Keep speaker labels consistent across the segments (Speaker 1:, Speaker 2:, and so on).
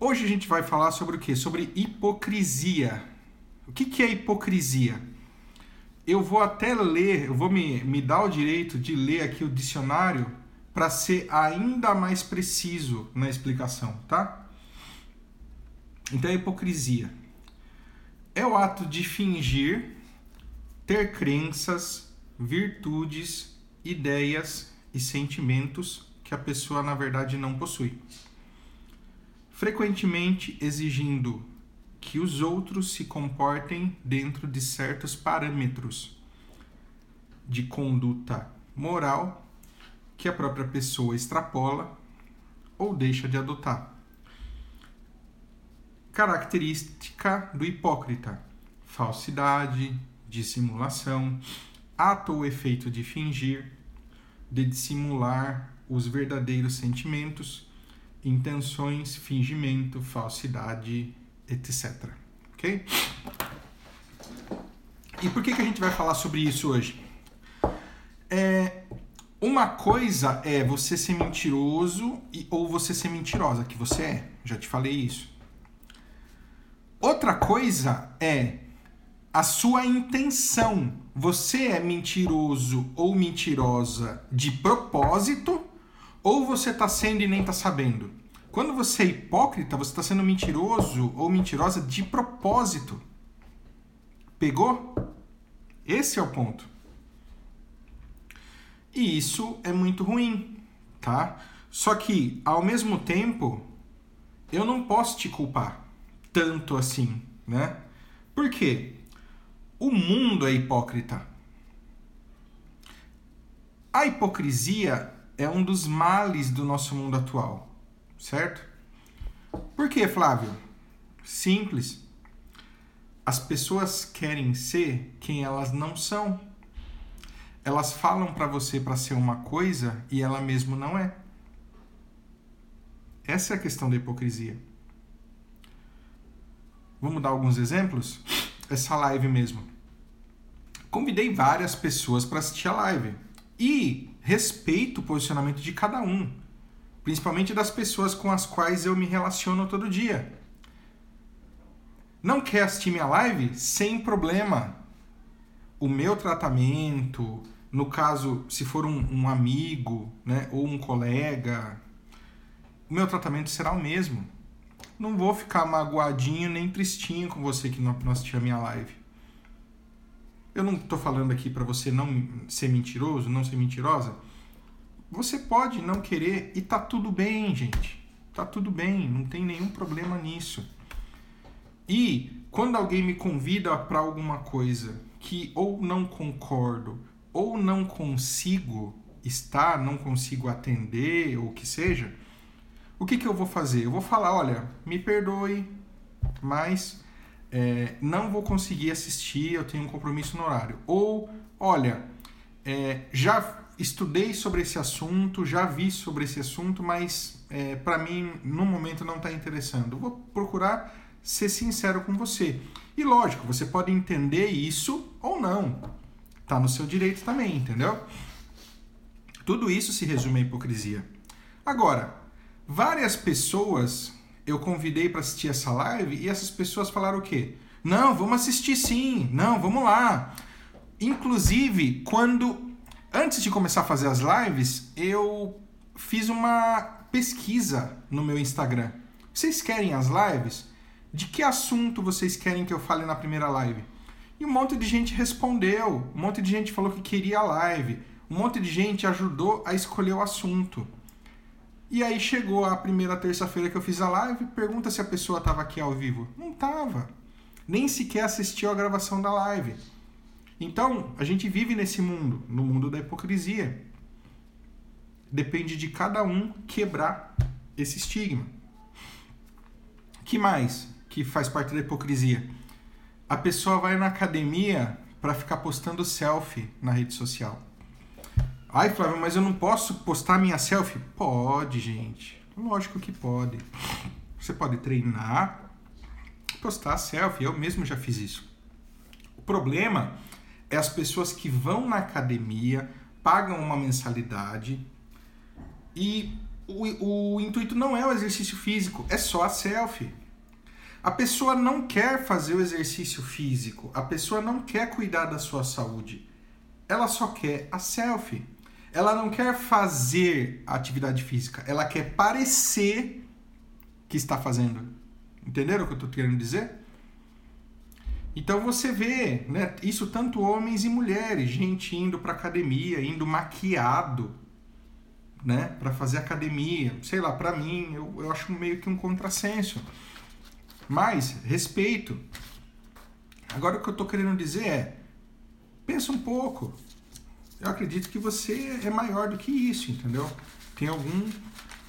Speaker 1: Hoje a gente vai falar sobre o quê? Sobre hipocrisia. O que, que é hipocrisia? Eu vou até ler, eu vou me, me dar o direito de ler aqui o dicionário para ser ainda mais preciso na explicação, tá? Então, a hipocrisia é o ato de fingir ter crenças, virtudes, ideias e sentimentos que a pessoa na verdade não possui frequentemente exigindo que os outros se comportem dentro de certos parâmetros de conduta moral que a própria pessoa extrapola ou deixa de adotar. Característica do hipócrita: falsidade, dissimulação, ato ou efeito de fingir, de dissimular os verdadeiros sentimentos intenções, fingimento, falsidade, etc. Ok? E por que, que a gente vai falar sobre isso hoje? É, uma coisa é você ser mentiroso e, ou você ser mentirosa, que você é. Já te falei isso. Outra coisa é a sua intenção. Você é mentiroso ou mentirosa de propósito ou você está sendo e nem está sabendo. Quando você é hipócrita, você está sendo mentiroso ou mentirosa de propósito. Pegou? Esse é o ponto. E isso é muito ruim, tá? Só que, ao mesmo tempo, eu não posso te culpar tanto assim, né? Por quê? O mundo é hipócrita. A hipocrisia é um dos males do nosso mundo atual, certo? Por que, Flávio? Simples. As pessoas querem ser quem elas não são. Elas falam para você para ser uma coisa e ela mesmo não é. Essa é a questão da hipocrisia. Vamos dar alguns exemplos? Essa live mesmo. Convidei várias pessoas para assistir a live. E respeito o posicionamento de cada um, principalmente das pessoas com as quais eu me relaciono todo dia. Não quer assistir minha live? Sem problema. O meu tratamento, no caso, se for um, um amigo né, ou um colega, o meu tratamento será o mesmo. Não vou ficar magoadinho nem tristinho com você que não, assistiu a minha live. Eu não estou falando aqui para você não ser mentiroso, não ser mentirosa. Você pode não querer e tá tudo bem, gente. Tá tudo bem, não tem nenhum problema nisso. E quando alguém me convida para alguma coisa que ou não concordo ou não consigo estar, não consigo atender ou o que seja, o que, que eu vou fazer? Eu vou falar, olha, me perdoe, mas é, não vou conseguir assistir, eu tenho um compromisso no horário. Ou, olha, é, já estudei sobre esse assunto, já vi sobre esse assunto, mas é, para mim no momento não está interessando. vou procurar ser sincero com você. E lógico, você pode entender isso ou não. Tá no seu direito também, entendeu? Tudo isso se resume à hipocrisia. Agora, várias pessoas eu convidei para assistir essa live e essas pessoas falaram o quê? Não, vamos assistir sim. Não, vamos lá. Inclusive, quando antes de começar a fazer as lives, eu fiz uma pesquisa no meu Instagram. Vocês querem as lives? De que assunto vocês querem que eu fale na primeira live? E um monte de gente respondeu, um monte de gente falou que queria a live, um monte de gente ajudou a escolher o assunto. E aí chegou a primeira terça-feira que eu fiz a live, pergunta se a pessoa estava aqui ao vivo. Não estava. Nem sequer assistiu a gravação da live. Então, a gente vive nesse mundo, no mundo da hipocrisia. Depende de cada um quebrar esse estigma. Que mais que faz parte da hipocrisia? A pessoa vai na academia para ficar postando selfie na rede social. Ai, Flávio, mas eu não posso postar minha selfie? Pode, gente. Lógico que pode. Você pode treinar, postar selfie. Eu mesmo já fiz isso. O problema é as pessoas que vão na academia, pagam uma mensalidade e o, o intuito não é o exercício físico, é só a selfie. A pessoa não quer fazer o exercício físico, a pessoa não quer cuidar da sua saúde. Ela só quer a selfie. Ela não quer fazer atividade física, ela quer parecer que está fazendo. Entenderam o que eu estou querendo dizer? Então você vê, né, isso tanto homens e mulheres, gente indo para academia, indo maquiado, né, para fazer academia. Sei lá, para mim, eu, eu acho meio que um contrassenso. Mas respeito. Agora o que eu estou querendo dizer é, pensa um pouco. Eu acredito que você é maior do que isso, entendeu? Tem algum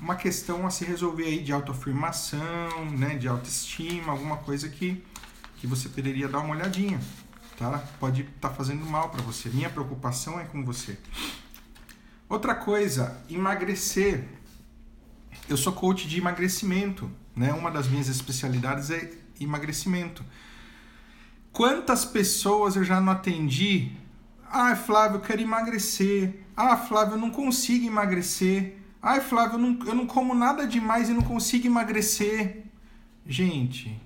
Speaker 1: uma questão a se resolver aí de autoafirmação, né, de autoestima, alguma coisa que que você poderia dar uma olhadinha, tá? Pode estar tá fazendo mal para você. Minha preocupação é com você. Outra coisa, emagrecer. Eu sou coach de emagrecimento, né? Uma das minhas especialidades é emagrecimento. Quantas pessoas eu já não atendi? Ah, Flávio, eu quero emagrecer. Ah, Flávio, eu não consigo emagrecer. Ah, Flávio, eu não, eu não como nada demais e não consigo emagrecer. Gente,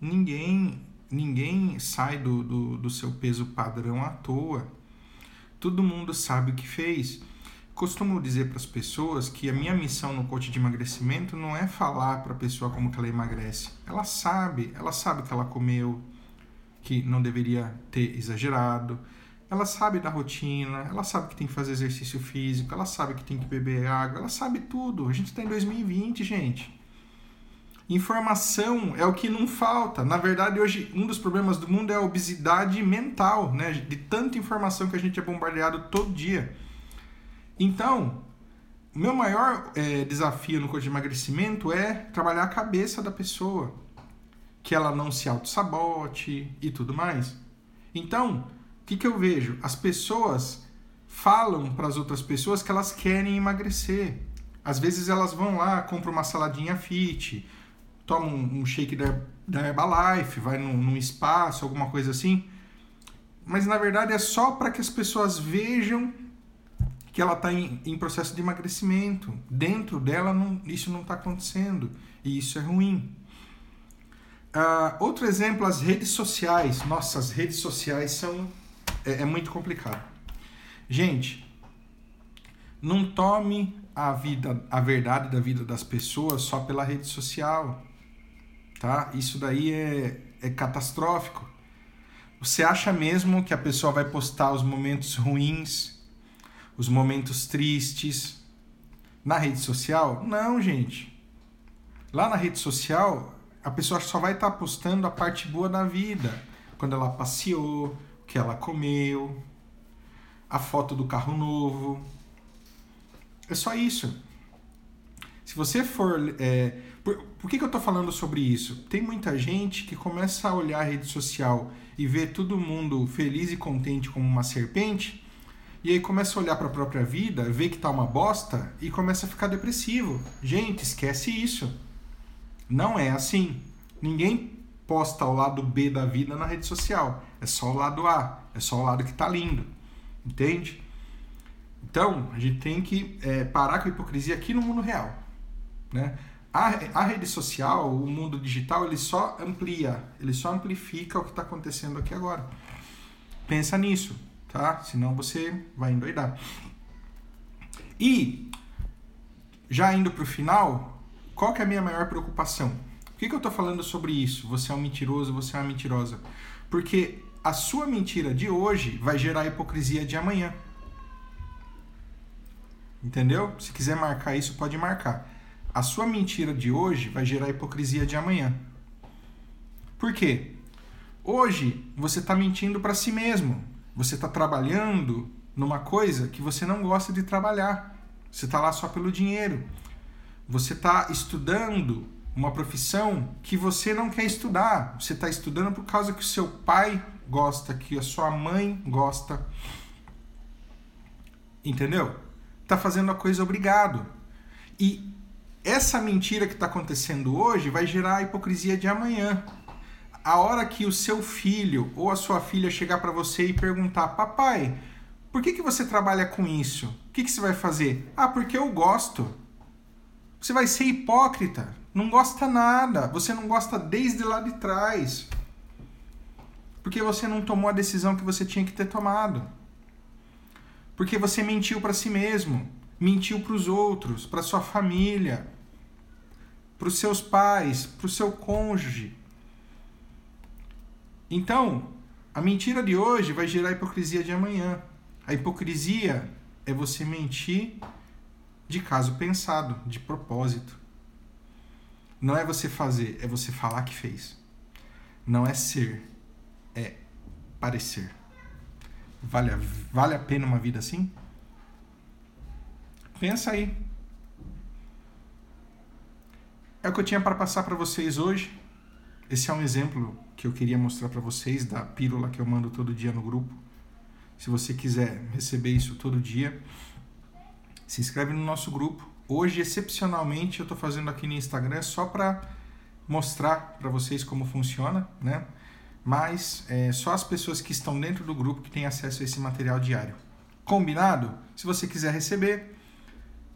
Speaker 1: ninguém ninguém sai do, do, do seu peso padrão à toa. Todo mundo sabe o que fez costumo dizer para as pessoas que a minha missão no coach de emagrecimento não é falar para a pessoa como que ela emagrece. Ela sabe, ela sabe que ela comeu, que não deveria ter exagerado. Ela sabe da rotina, ela sabe que tem que fazer exercício físico, ela sabe que tem que beber água, ela sabe tudo. A gente está em 2020, gente. Informação é o que não falta. Na verdade, hoje um dos problemas do mundo é a obesidade mental, né? De tanta informação que a gente é bombardeado todo dia. Então, o meu maior é, desafio no coach de emagrecimento é trabalhar a cabeça da pessoa, que ela não se auto-sabote e tudo mais. Então, que, que eu vejo? As pessoas falam para as outras pessoas que elas querem emagrecer. Às vezes elas vão lá, compram uma saladinha fit, tomam um shake da, da Herbalife, vai num, num espaço, alguma coisa assim. Mas na verdade é só para que as pessoas vejam que ela está em, em, processo de emagrecimento. Dentro dela, não, isso não está acontecendo. E isso é ruim. Uh, outro exemplo, as redes sociais. Nossa, as redes sociais são. É, é muito complicado. Gente, não tome a vida, a verdade da vida das pessoas só pela rede social. Tá? Isso daí é, é catastrófico. Você acha mesmo que a pessoa vai postar os momentos ruins os momentos tristes. Na rede social? Não, gente. Lá na rede social, a pessoa só vai estar tá postando a parte boa da vida. Quando ela passeou, que ela comeu, a foto do carro novo. É só isso. Se você for. É, por, por que, que eu estou falando sobre isso? Tem muita gente que começa a olhar a rede social e ver todo mundo feliz e contente como uma serpente e aí começa a olhar para a própria vida, vê que tá uma bosta e começa a ficar depressivo. Gente, esquece isso. Não é assim. Ninguém posta o lado B da vida na rede social. É só o lado A. É só o lado que tá lindo. Entende? Então, a gente tem que é, parar com a hipocrisia aqui no mundo real. Né? A, a rede social, o mundo digital, ele só amplia, ele só amplifica o que está acontecendo aqui agora. Pensa nisso tá? Senão você vai endoidar. E, já indo para o final, qual que é a minha maior preocupação? Que, que eu estou falando sobre isso? Você é um mentiroso, você é uma mentirosa. Porque a sua mentira de hoje vai gerar a hipocrisia de amanhã. Entendeu? Se quiser marcar isso, pode marcar. A sua mentira de hoje vai gerar a hipocrisia de amanhã. Por quê? Hoje você está mentindo para si mesmo. Você está trabalhando numa coisa que você não gosta de trabalhar. Você está lá só pelo dinheiro. Você está estudando uma profissão que você não quer estudar. Você está estudando por causa que o seu pai gosta, que a sua mãe gosta. Entendeu? Está fazendo a coisa obrigado. E essa mentira que está acontecendo hoje vai gerar a hipocrisia de amanhã a hora que o seu filho ou a sua filha chegar para você e perguntar: Papai, por que, que você trabalha com isso? O que, que você vai fazer? Ah, porque eu gosto. Você vai ser hipócrita. Não gosta nada. Você não gosta desde lá de trás. Porque você não tomou a decisão que você tinha que ter tomado. Porque você mentiu para si mesmo, mentiu para os outros, para sua família, para os seus pais, para o seu cônjuge. Então, a mentira de hoje vai gerar a hipocrisia de amanhã. A hipocrisia é você mentir de caso pensado, de propósito. Não é você fazer, é você falar que fez. Não é ser, é parecer. Vale, vale a pena uma vida assim? Pensa aí. É o que eu tinha para passar para vocês hoje. Esse é um exemplo que eu queria mostrar para vocês da pílula que eu mando todo dia no grupo. Se você quiser receber isso todo dia, se inscreve no nosso grupo. Hoje, excepcionalmente, eu estou fazendo aqui no Instagram só para mostrar para vocês como funciona, né? Mas é, só as pessoas que estão dentro do grupo que têm acesso a esse material diário. Combinado? Se você quiser receber,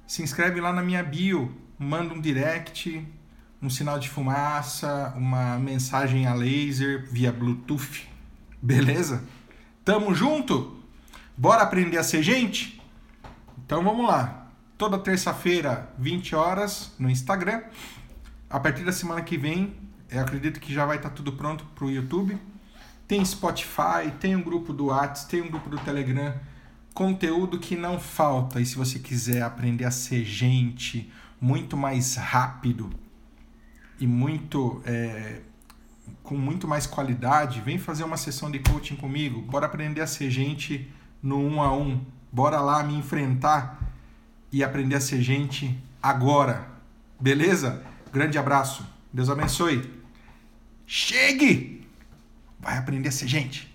Speaker 1: se inscreve lá na minha bio, manda um direct, um sinal de fumaça, uma mensagem a laser via Bluetooth. Beleza? Tamo junto? Bora aprender a ser gente? Então vamos lá. Toda terça-feira, 20 horas, no Instagram. A partir da semana que vem, eu acredito que já vai estar tudo pronto para o YouTube. Tem Spotify, tem um grupo do WhatsApp, tem um grupo do Telegram conteúdo que não falta. E se você quiser aprender a ser gente muito mais rápido e muito é, com muito mais qualidade, vem fazer uma sessão de coaching comigo. Bora aprender a ser gente no um a um. Bora lá me enfrentar e aprender a ser gente agora. Beleza? Grande abraço. Deus abençoe. Chegue! Vai aprender a ser gente.